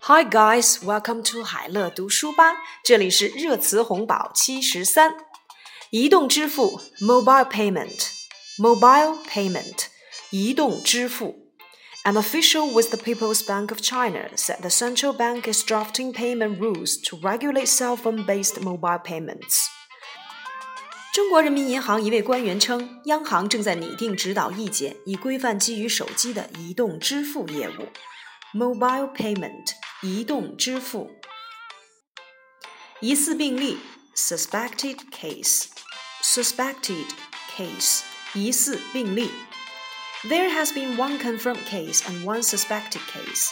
Hi guys, welcome to 海乐读书吧。这里是热词红宝七十三，移动支付 （mobile payment），mobile payment，移动支付。An official with the People's Bank of China said the central bank is drafting payment rules to regulate cell phone-based mobile payments. 中国人民银行一位官员称，央行正在拟定指导意见，以规范基于手机的移动支付业务。Mobile payment 移动支付，疑似病例 suspected case，suspected case 疑似病例。There has been one confirmed case and one suspected case。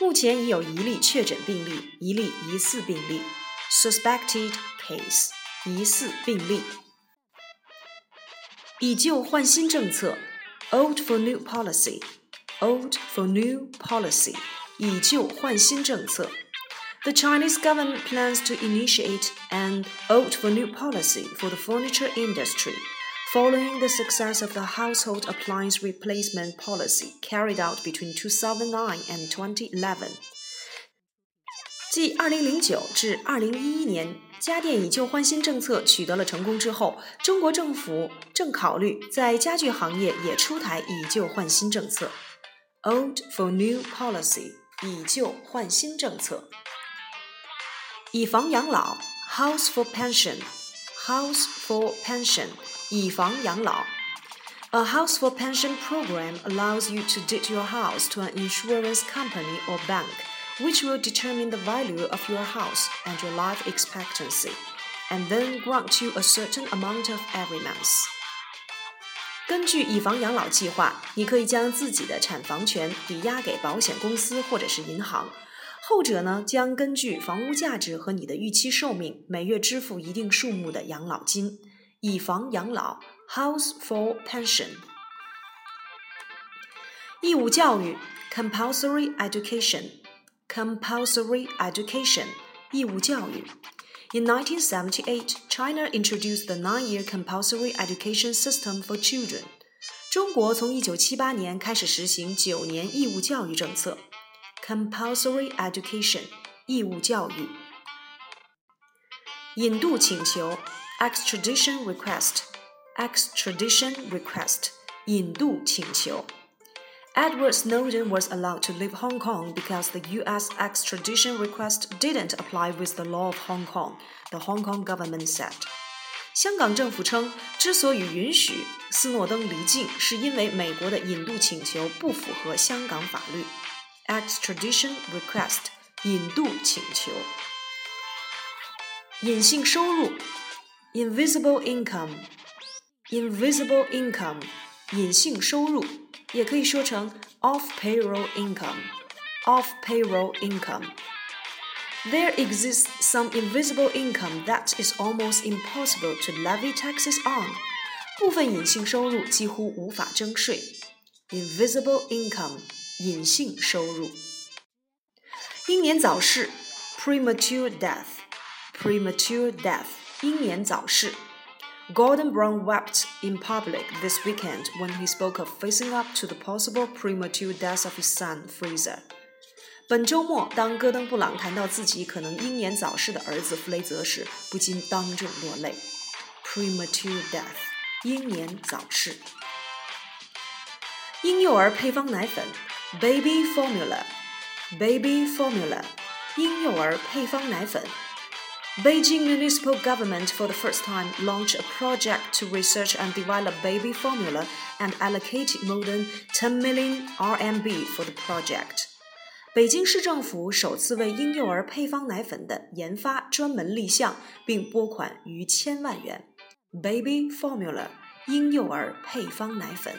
目前已有一例确诊病例，一例疑似病例。Suspected case 疑似病例。 以旧换新政策，old for new policy，old for new policy。以旧换新政策。The Chinese government plans to initiate an old for new policy for the furniture industry, following the success of the household appliance replacement policy carried out between 2009 and 2011. 继2009至2011年家电以旧换新政策取得了成功之后，中国政府正考虑在家具行业也出台以旧换新政策 （Old for New Policy）。以旧换新政策，以房养老 （House for Pension），House for Pension，以房养老。A house for pension program allows you to deed your house to an insurance company or bank, which will determine the value of your house and your life expectancy, and then grant you a certain amount of every month. 根据以房养老计划，你可以将自己的产房权抵押给保险公司或者是银行，后者呢将根据房屋价值和你的预期寿命，每月支付一定数目的养老金。以房养老 （House for Pension）。义务教育 （Compulsory Education），Compulsory Education，义务教育。In 1978, China introduced the nine-year compulsory education system for children. 中国从1978年开始实行九年义务教育政策 （compulsory education，义务教育）。引渡请求 （extradition request），extradition request，引渡请求。 Edward Snowden was allowed to leave Hong Kong because the U.S. extradition request didn't apply with the law of Hong Kong, the Hong Kong government said. 香港政府称，之所以允许斯诺登离境，是因为美国的引渡请求不符合香港法律。extradition request 引渡请求。隐性收入 invisible income invisible income 隐性收入。 也可以说成 off payroll income, off payroll income. There exists some invisible income that is almost impossible to levy taxes on. 部分隐性收入几乎无法征税。Invisible income，隐性收入。英年早逝，premature death，premature death，英年早逝。 Gordon Brown wept in public this weekend when he spoke of facing up to the possible premature death of his son Fraser. 本周末，当戈登·布朗谈到自己可能英年早逝的儿子弗雷泽时，不禁当众落泪。Premature death，英年早逝。婴幼儿配方奶粉，baby formula，baby formula，婴幼儿配方奶粉。 Beijing municipal government for the first time launched a project to research and develop baby formula and allocated more than 10 million RMB for the project. 北京市政府首次为婴幼儿配方奶粉的研发专门立项，并拨款逾千万元。Baby formula，婴幼儿配方奶粉。